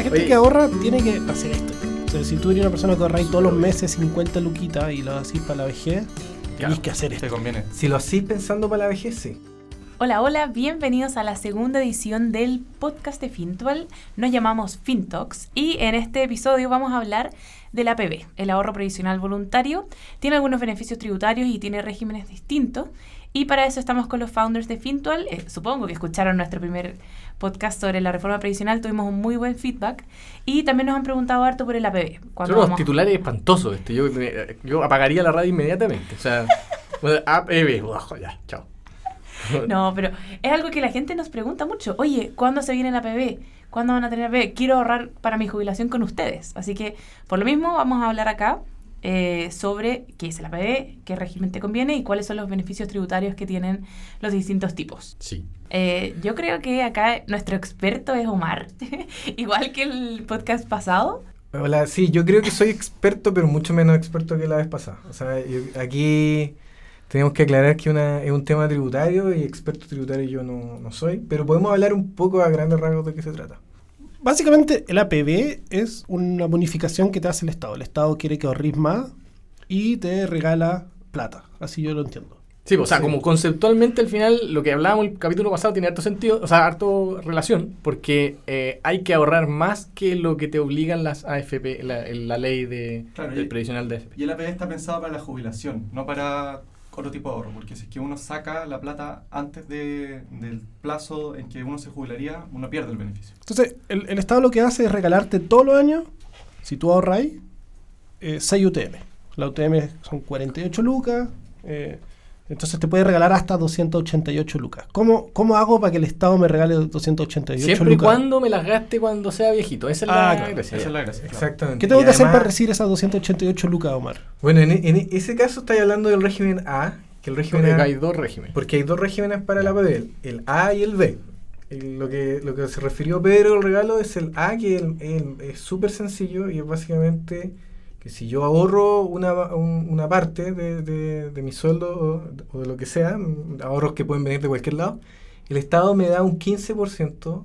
la gente Oye. que ahorra tiene que hacer esto. O sea, si tú eres una persona que ahorra todos los meses 50 luquitas y lo haces para la vejez, tenés que hacer esto. Te conviene. Si lo hacís pensando para la vejez, sí. Hola, hola, bienvenidos a la segunda edición del podcast de Fintual. Nos llamamos Fintox y en este episodio vamos a hablar del APB, el ahorro previsional voluntario. Tiene algunos beneficios tributarios y tiene regímenes distintos. Y para eso estamos con los founders de Fintual. Eh, supongo que escucharon nuestro primer podcast sobre la reforma previsional, tuvimos un muy buen feedback. Y también nos han preguntado harto por el APB. Son unos titulares espantosos. Este. Yo, me- yo apagaría la radio inmediatamente. O sea, bueno, APB, ojo, ya, chao. No, pero es algo que la gente nos pregunta mucho. Oye, ¿cuándo se viene la APB? ¿Cuándo van a tener APB? Quiero ahorrar para mi jubilación con ustedes. Así que, por lo mismo, vamos a hablar acá eh, sobre qué es el APB, qué régimen te conviene y cuáles son los beneficios tributarios que tienen los distintos tipos. Sí. Eh, yo creo que acá nuestro experto es Omar, igual que el podcast pasado. Hola, sí, yo creo que soy experto, pero mucho menos experto que la vez pasada. O sea, yo- aquí tenemos que aclarar que una, es un tema tributario y experto tributario yo no, no soy, pero podemos hablar un poco a grandes rasgos de qué se trata. Básicamente, el APB es una bonificación que te hace el Estado. El Estado quiere que ahorres más y te regala plata. Así yo lo entiendo. Sí, o sea, Sí. como conceptualmente al final lo que hablábamos el capítulo pasado tiene harto sentido, o sea, harto relación, porque eh, hay que ahorrar más que lo que te obligan las AFP, la, la ley de, Claro, del y- previsional de AFP. Y el APB está pensado para la jubilación, no para otro tipo de ahorro, porque si es que uno saca la plata antes de- del plazo en que uno se jubilaría, uno pierde el beneficio. Entonces, el, Estado lo que hace es regalarte todos los años, si tú ahorras, eh, 6 UTM. La UTM son 48 lucas. eh, entonces te puede regalar hasta 288 lucas. ¿Cómo, ¿Cómo hago para que el Estado me regale 288 Siempre y lucas? cuando me las gaste cuando sea viejito, esa es Ah, la claro. gracia. Esa es la gracia. Exactamente. ¿Qué tengo Y que hacer para recibir esas 288 lucas, Omar? Bueno, en, en ese caso estáis hablando del régimen A, que el régimen Porque A, hay dos regímenes. porque hay dos regímenes para la APB, el A y el B. El- lo, que, lo que se refirió Pedro el regalo es el A, que el- el- es súper sencillo y es básicamente que si yo ahorro una, un- una parte de, de- de mi sueldo o, o de lo que sea, ahorros que pueden venir de cualquier lado, el Estado me da un 15%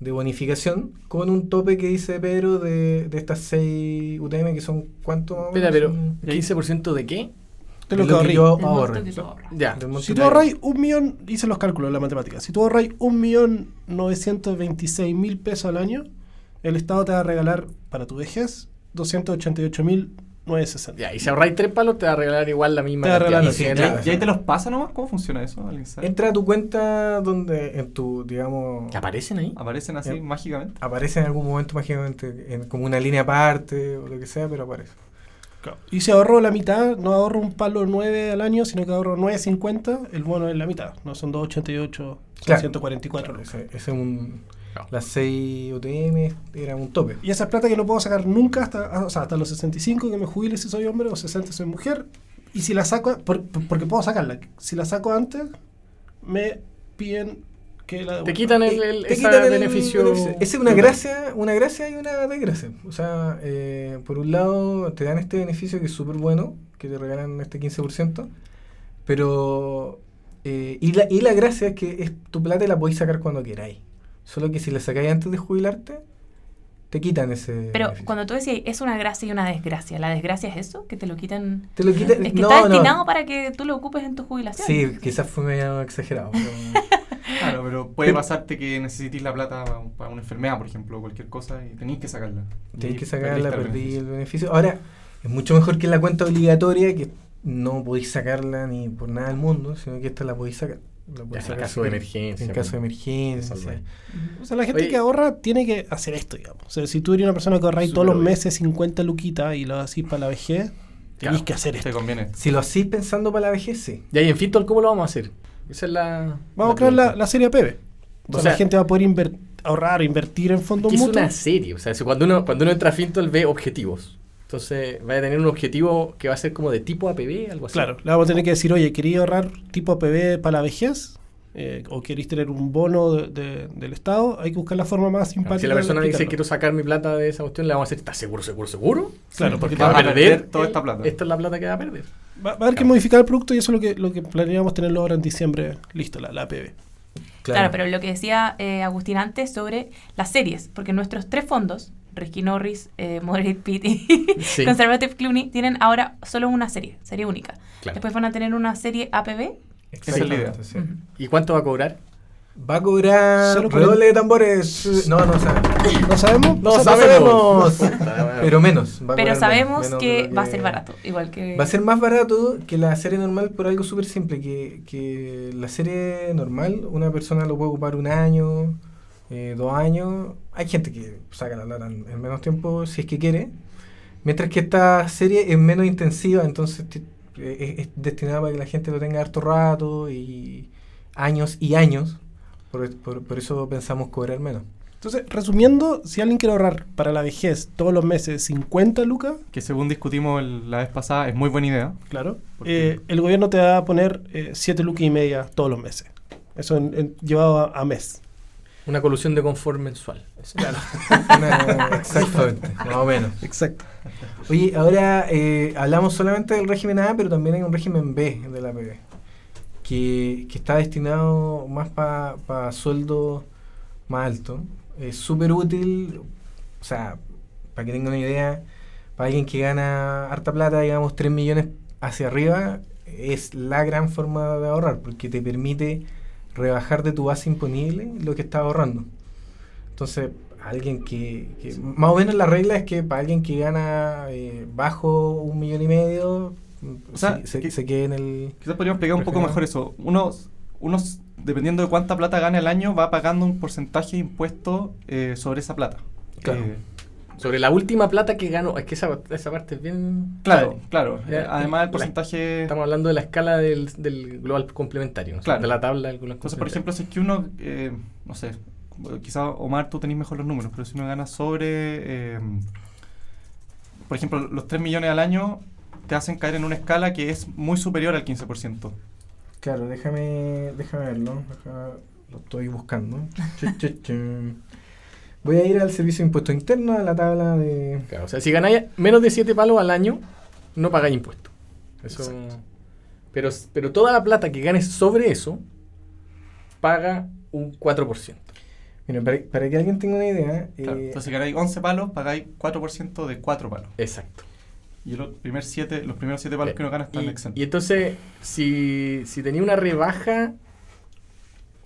de bonificación con un tope que dice Pedro de, de estas 6 UTM que son cuánto más o Espera, menos? pero Son- ¿15% de qué? De lo de que yo ahorras. Ya. Si tú ahorras un millón, hice los cálculos de la matemática, si tú ahorras un millón novecientos veintiséis mil pesos al año, el Estado te va a regalar para tu vejez 288 mil 960. Ya, y si ahorráis tres palos te va a regalar igual la misma Te va a regalar en- claro. ¿Y ahí te los pasa nomás? ¿Cómo funciona eso? ¿Alguien sabe? Entra a tu cuenta donde en tu, digamos, ¿Que aparecen ahí? ¿Aparecen así mágicamente? aparece en algún momento mágicamente en, como una línea aparte o lo que sea, pero aparece. Claro. Y si ahorro la mitad, no ahorro un palo 9 al año, sino que ahorro 9.50, el bono es la mitad. No son 288, son Claro. 144 Claro, ese, ese es un, Las 6 UTM era un tope. Y esa es plata que no puedo sacar nunca hasta, o sea, hasta los 65 que me jubile si soy hombre o 60 si soy mujer. Y si la saco, por- por- porque puedo sacarla, si la saco antes, me piden que la Te quitan el, el- Te quitan el beneficio. beneficio. Esa es una gracia, una gracia y una desgracia. O sea, eh, por un lado te dan este beneficio que es súper bueno, que te regalan este 15%, pero... eh, y, la, y la gracia es que es, tu plata la podéis sacar cuando queráis. Solo que si la sacáis antes de jubilarte, te quitan ese Pero beneficio. cuando tú decías, es una gracia y una desgracia, ¿la desgracia es eso? ¿Que te lo quitan? Te lo quitan... Es que no, está no. destinado para que tú lo ocupes en tu jubilación. Sí, quizás fue medio exagerado. pero- Claro, pero puede Pero- pasarte que necesites la plata para, una enfermedad, por ejemplo, o cualquier cosa, y tenéis que sacarla. Ahí que sacarla, el perdí beneficio. el beneficio. Ahora, es mucho mejor que la cuenta obligatoria, que no podéis sacarla ni por nada del mundo, sino que esta la podéis sacar. Ya, en caso de emergencia. En caso de emergencia. Ahí. O sea, la gente Oye. que ahorra tiene que hacer esto, digamos. O sea, si tú eres una persona que ahorra todos los meses 50 luquitas y lo haces para la tenés Claro, que hacer esto. Te conviene. Si lo hacéis pensando para la vejez, sí. Y en Fintol, ¿cómo lo vamos a hacer? Esa es la. Vamos a crear la, la serie APB. O, O sea, la gente va a poder inver- ahorrar, invertir en fondos que es mutuos. una serie. O sea, cuando uno, cuando uno entra a Fintol ve objetivos. Entonces, va a tener un objetivo que va a ser como de tipo APB, algo así. Claro, le vamos a tener que decir, oye, ¿quería ahorrar tipo APB para la vejez? Eh, ¿O queréis tener un bono de- de- del Estado? Hay que buscar la forma más simpática. Si la persona dice quiero sacar mi plata de esa cuestión, le vamos a decir, ¿estás seguro, seguro, seguro? Claro, porque va a perder perder toda esta plata. Esta es la plata que va a perder. Va, va a haber que modificar el producto y eso es lo que, lo que planeamos tenerlo ahora en diciembre listo, la, la APB. Claro, pero lo que decía eh, Agustín antes sobre las series, porque nuestros tres fondos, Risky Norris, eh, Moderate Pitt y Sí. Conservative Clooney, tienen ahora solo una serie, serie única. Claro. Después van a tener una serie APB. Esa es la idea. Sí. ¿Y cuánto va a cobrar? Va a cobrar redoble de tambores. No, no sabemos. ¿No sabemos? No O sea, sabemos. Pero menos. va a Pero sabemos menos que lo va a ser barato, igual que... Va a ser más barato que la serie normal por algo súper simple, que, que la serie normal una persona lo puede ocupar un año, eh, dos años. Hay gente que saca la lata en, en menos tiempo si es que quiere. Mientras que esta serie es menos intensiva, entonces eh, es, es destinada para que la gente lo tenga harto rato y años y años. Por, por- por eso pensamos cobrar menos. Entonces, resumiendo, si alguien quiere ahorrar para la vejez todos los meses 50 lucas, Que según discutimos el- la vez pasada, es muy buena idea. claro, eh, el gobierno te va a poner 7 lucas y media todos los meses. Eso en- en- llevado a, a mes. Una colusión de confort mensual. Una- exactamente, más o menos. Exacto. Oye, ahora eh, hablamos solamente del régimen A, pero también hay un régimen B de la PB, que, que está destinado más para sueldos más altos. Es súper útil, o sea, para que tengan una idea, para alguien que gana harta plata, digamos 3 millones hacia arriba, es la gran forma de ahorrar, porque te permite rebajar de tu base imponible lo que estás ahorrando. Entonces, alguien que, que- más o menos la regla es que para alguien que gana eh, bajo un millón y medio, O sea, se, se- que- se quede en el... Quizás podríamos explicar un poco mejor eso. Unos, unos, dependiendo de cuánta plata gana el año, va pagando un porcentaje de impuesto eh, sobre esa plata. Claro. Eh, Sobre la última plata que ganó. Es que esa, esa parte es bien. claro, claro. Eh, Además, el la- porcentaje... Estamos hablando de la escala del, del global complementario, ¿no? Claro. de la tabla del global Entonces, por ejemplo, si es que uno, eh, no sé, quizás Omar tú tenés mejor los números, pero si uno gana sobre, eh, por ejemplo, los 3 millones al año, te hacen caer en una escala que es muy superior al 15%. Claro, déjame, déjame verlo. deja- lo estoy buscando. Voy a ir al servicio de impuesto interno, a la tabla de... Claro, o sea, si ganáis menos de 7 palos al año, no pagáis impuestos. Eso. Exacto. Pero, pero toda la plata que ganes sobre eso, paga un 4%. Mira, para, para que alguien tenga una idea... Claro, eh, Entonces, si ganáis 11 palos, pagáis 4% de 4 palos. Exacto. Y los, primer siete, los primeros 7 palos que uno gana están y, exentos. y entonces, si, si tenía una rebaja,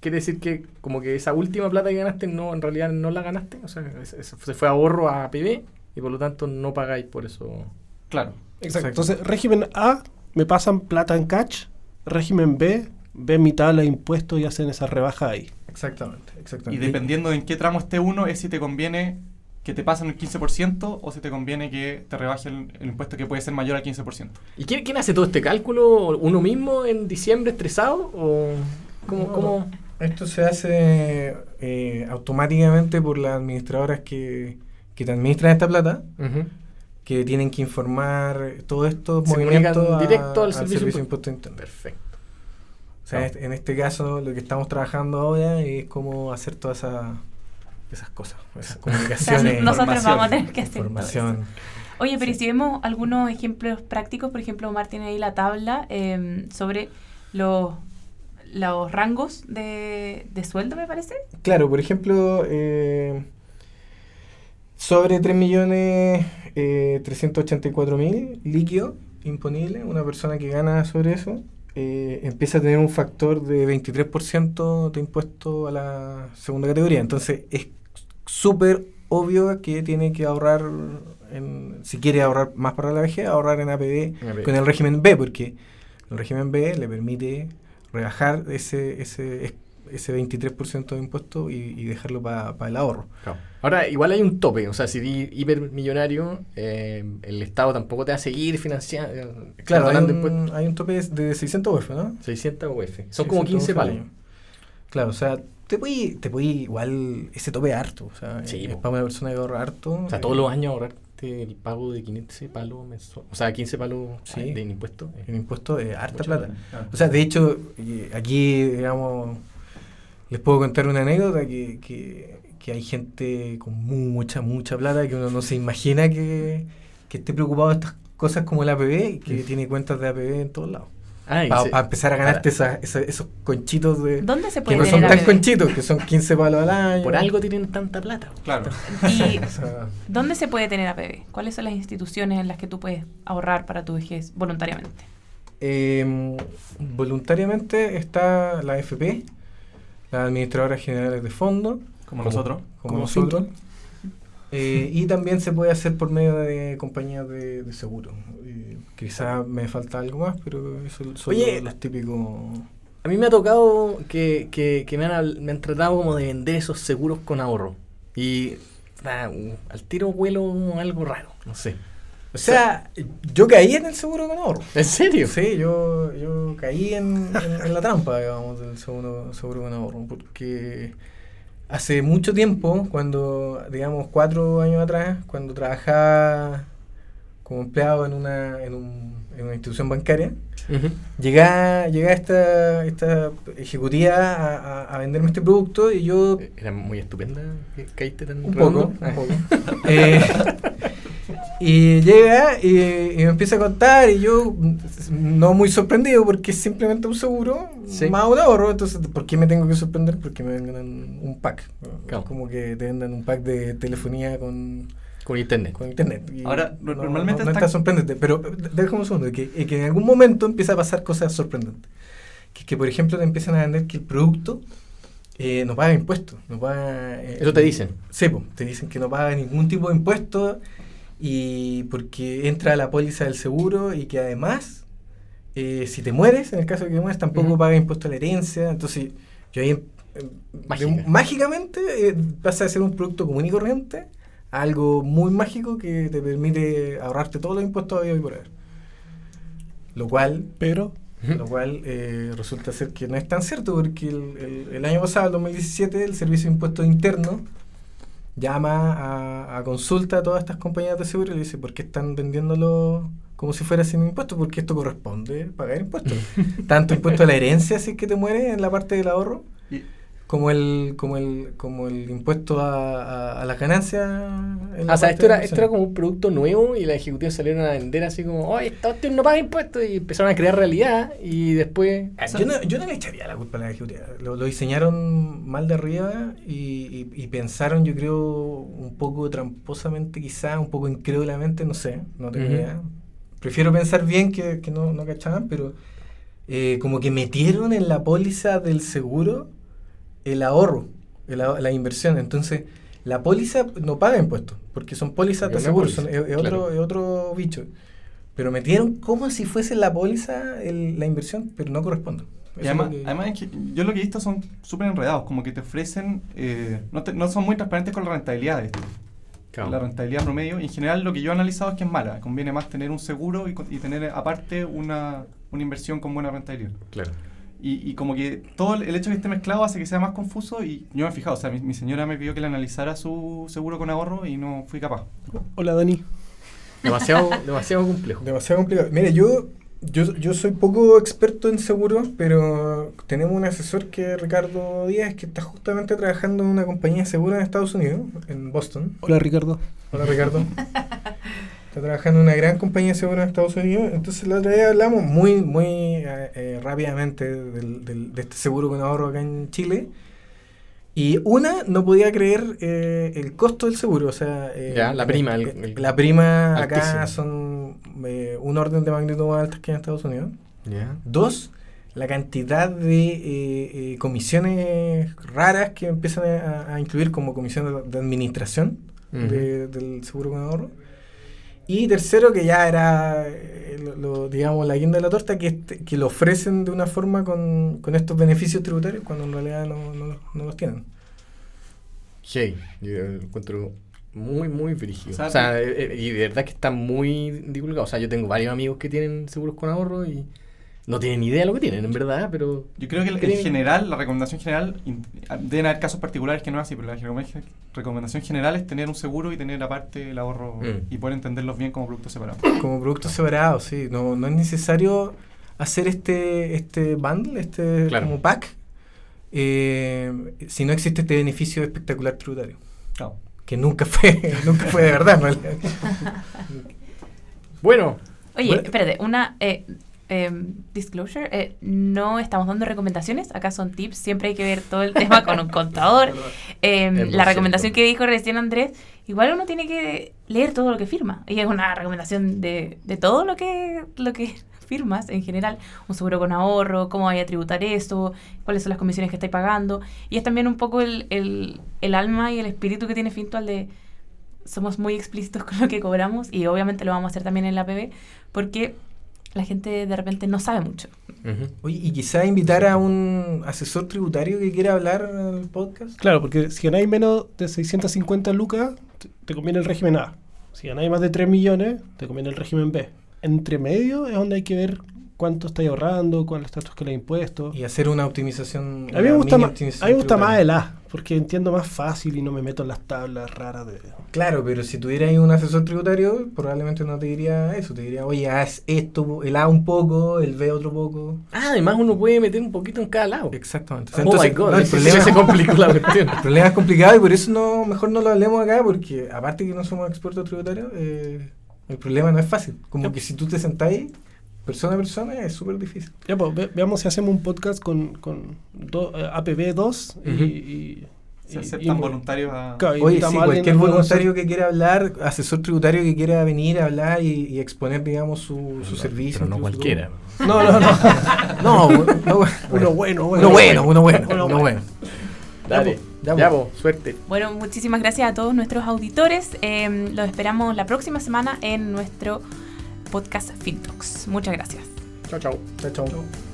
quiere decir que como que esa última plata que ganaste, no en realidad no la ganaste. O sea, es- es- se fue ahorro a PB y por lo tanto no pagáis por eso. Claro. Exacto. Exacto. Entonces, régimen A, me pasan plata en catch. Régimen B, ven mi tabla de impuestos y hacen esa rebaja ahí. Exactamente, Y exactamente. dependiendo de en qué tramo esté uno, es si te conviene que te pasen el 15% o si te conviene que te rebajen el, el impuesto que puede ser mayor al 15%. ¿Y quién, quién hace todo este cálculo? ¿Uno mismo en diciembre estresado? ¿O cómo, No, cómo? Esto se hace eh, automáticamente por las administradoras que, que te administran esta plata, que tienen que informar todos estos Se movimientos a- directo al servicio impuesto interno. Perfecto. O sea, No. en este caso lo que estamos trabajando ahora es cómo hacer todas esa- esas cosas, esas O sea, comunicaciones, nosotros vamos a información, tener que hacer todo eso. información. Oye, pero y Sí. si vemos algunos ejemplos prácticos, por ejemplo, Omar tiene ahí la tabla eh, sobre los, los rangos de, de sueldo, me parece. Claro, por ejemplo, eh, sobre 3 millones eh, 384 mil líquido imponible, una persona que gana sobre eso eh, empieza a tener un factor de 23% de impuesto a la segunda categoría. Entonces es súper obvio que tiene que ahorrar, en- si quiere ahorrar más para la vejez, ahorrar en APB APB. con el régimen B, porque el régimen B le permite rebajar ese, ese, ese 23% de impuesto y, y dejarlo para el ahorro. Claro. Ahora, igual hay un tope. O sea, si eres hipermillonario, eh, el Estado tampoco te va a seguir financiando. eh, Claro, hay un, hay un tope de 600 UF, ¿no? 600 UF. Son como 15 600 UF al palos. Claro, o sea, te puede, te puede igual ese tope harto. O sea, Sí, es po. para una persona que ahorra harto. O sea, eh, todos los años ahorrarte el pago de 15 palos mensual. O sea, 15 palos Sí. de impuestos. eh, El impuesto es harta plata. plata. Claro. O sea, de hecho, aquí, digamos, les puedo contar una anécdota que, que, que hay gente con mucha, mucha plata que uno no se imagina que, que esté preocupado de estas cosas como el APB y que tiene cuentas de APB en todos lados. Para empezar a ganarte para- esa- esa- esos conchitos de... ¿Dónde se Que puede no son tan conchitos, que son 15 palos al año. Por algo tienen tanta plata. Claro. ¿Y dónde se puede tener APB? ¿Cuáles son las instituciones en las que tú puedes ahorrar para tu vejez voluntariamente? eh, voluntariamente está la AFP, las administradoras generales de fondo, Como Como- nosotros. como, Como nosotros. Eh, y también se puede hacer por medio de compañías de, de seguro. Eh, quizá me falta algo más, pero eso son Oye, los, los típicos... A mí me ha tocado que, que, que me, han, me han tratado como de vender esos seguros con ahorro. Y ah, al tiro huelo algo raro, no sé. O sea, yo caí en el seguro con ahorro. ¿En serio? Sí, yo, yo caí en, en- en la trampa, digamos, del seguro, seguro con ahorro, porque hace mucho tiempo, cuando, digamos, cuatro años atrás, cuando trabajaba como empleado en una, en un- en una institución bancaria, Ujú. llegaba, llegaba esta, esta ejecutiva a, a- a venderme este producto y yo Era muy estupenda que caíste tan un poco, Ah. un poco. Eh, y llega y, y me empieza a contar y yo no muy sorprendido porque es simplemente un seguro Sí. más un ahorro, entonces ¿por qué me tengo que sorprender? Porque me vendan un pack, Claro. como que te vendan un pack de telefonía con, Con internet. con internet. Y Ahora, no- normalmente no, no está- está sorprendente, pero eh, déjame un segundo, que, eh, que en algún momento empieza a pasar cosas sorprendentes. Que, que por ejemplo te empiezan a vender que el producto eh, no paga impuestos, no paga... eh, Eso te dicen. Sí, te dicen que no paga ningún tipo de impuesto y porque entra a la póliza del seguro y que además, eh, si te mueres, en el caso de que te mueres, tampoco Ujú. paga impuesto a la herencia. Entonces, yo ahí, eh, de- mágicamente eh, pasa de ser un producto común y corriente a algo muy mágico que te permite ahorrarte todos los impuestos habidos y por haber. Lo cual Pero lo cual eh, resulta ser que no es tan cierto porque el, el- el año pasado, el 2017, el Servicio de Impuestos Internos llama a, a consulta a todas estas compañías de seguro y le dice, ¿por qué están vendiéndolo como si fuera sin impuestos? Porque esto corresponde pagar impuestos. Tanto impuesto a la herencia si es que te mueres en la parte del ahorro, Y- como el, como el, como el impuesto a, a, a las ganancias. en la o sea, esto era, esto era como un producto nuevo y las ejecutivas salieron a vender así como, oye, esta cuestión no paga impuestos y empezaron a crear realidad y después... Ah, Yo no, yo no le echaría la culpa a la ejecutiva. Lo, lo diseñaron mal de arriba y, y- y pensaron, yo creo, un poco tramposamente, quizá, un poco incrédulamente, no sé, no tengo Ujú. idea. Prefiero pensar bien que, que no, no cachaban, pero eh, como que metieron en la póliza del seguro el ahorro, el la inversión. Entonces, la póliza no paga impuestos, porque son pólizas de seguro, son- es, otro, claro. es otro bicho. Pero metieron como si fuese la póliza el- la inversión, pero no corresponde. Y además, es lo que- además es que yo lo que he visto son súper enredados, como que te ofrecen, eh, no, te- no son muy transparentes con la rentabilidad de esto. La rentabilidad promedio, en general lo que yo he analizado es que es mala. Conviene más tener un seguro y tener aparte una, una inversión con buena rentabilidad. Claro. Y, y como que todo el hecho de que esté mezclado hace que sea más confuso y yo me he fijado, o sea, mi, mi señora me pidió que le analizara su seguro con ahorro y no fui capaz. Hola Dani. Demasiado, demasiado complejo. Demasiado complicado. Mire, yo, yo, yo soy poco experto en seguros, pero tenemos un asesor que es Ricardo Díaz, que está justamente trabajando en una compañía de seguros en Estados Unidos, en Boston. Hola Ricardo. Hola Ricardo. Está trabajando en una gran compañía de seguros en Estados Unidos. Entonces la otra vez hablamos muy, muy eh, eh, rápidamente del- del- de este seguro con ahorro acá en Chile. Y una, no podía creer eh, el costo del seguro. O sea, eh, Ya, la prima, el- el- la prima acá son eh, un orden de magnitud más altas que en Estados Unidos. Ya. Dos, la cantidad de eh, eh, comisiones raras que empiezan a, a incluir como comisiones de, de administración de- del seguro con ahorro. Y tercero, que ya era, eh, lo, lo, digamos, la guinda de la torta, que, este- que lo ofrecen de una forma con, con estos beneficios tributarios cuando en realidad no, no, no los tienen. Hey, yo lo encuentro muy, muy brígido. O sea, O sea, eh, eh, y de verdad que está muy divulgado. O sea, yo tengo varios amigos que tienen seguros con ahorro y no tienen idea de lo que tienen, en verdad, pero... Yo creo que el- en general, la recomendación general, deben haber casos particulares que no es así, pero la recomendación- general es tener un seguro y tener aparte el ahorro Mm. y poder entenderlos bien como productos separados. Como productos separados, sí. No, no es necesario hacer este, este bundle, este Claro. como pack, eh, si no existe este beneficio espectacular tributario. Claro. Que nunca fue, nunca fue de verdad, realidad. Bueno, Oye, Bueno. espérate, una... eh, eh, disclosure, eh, no estamos dando recomendaciones, acá son tips, siempre hay que ver todo el tema con un contador. Eh, la recomendación que dijo recién Andrés, igual uno tiene que leer todo lo que firma, y es una recomendación de, de todo lo que, lo que firmas en general, un seguro con ahorro, cómo vaya a tributar eso, cuáles son las comisiones que estáis pagando, y es también un poco el, el, el alma y el espíritu que tiene Fintual de somos muy explícitos con lo que cobramos y obviamente lo vamos a hacer también en la PB porque la gente de repente no sabe mucho. Oye, y quizá invitar a un asesor tributario que quiera hablar en el podcast. Claro, porque si ganáis menos de 650 lucas, te, conviene el régimen A. Si ganáis más de 3 millones, te conviene el régimen B. Entre medio es donde hay que ver cuánto estáis ahorrando, cuál es el estatus que le impuestos. Y hacer una optimización. A mí me gusta, más, a mí me gusta más el A, porque entiendo más fácil y no me meto en las tablas raras de... Claro, pero si tuvieras ahí un asesor tributario, probablemente no te diría eso. Te diría, oye, haz esto, el A un poco, el B otro poco. Ah, además uno puede meter un poquito en cada lado. Exactamente. Oh Entonces, my god, no, el, problema, se complicó la cuestión. el problema es complicado y por eso no mejor no lo hablemos acá, porque aparte que no somos expertos tributarios, eh, el problema no es fácil. Como que si tú te sentáis persona a persona es súper difícil. Ya, pues, ve- veamos si hacemos un podcast con, con do- eh, APB2 y- Ujú. y, Se aceptan y- voluntarios a... Oye, sí, cualquier voluntario que quiera hablar, asesor tributario que quiera venir a hablar y, y exponer, digamos, su, su No, servicio. Pero no cualquiera. No, no, no. No, no, no, Uno bueno, bueno. uno bueno, uno bueno, Uno uno bueno. Dale, Ya, ya, po. po, suerte. Bueno, muchísimas gracias a todos nuestros auditores. Eh, los esperamos la próxima semana en nuestro podcast FinTalks. Muchas gracias. Chao, chao. Chao, chao.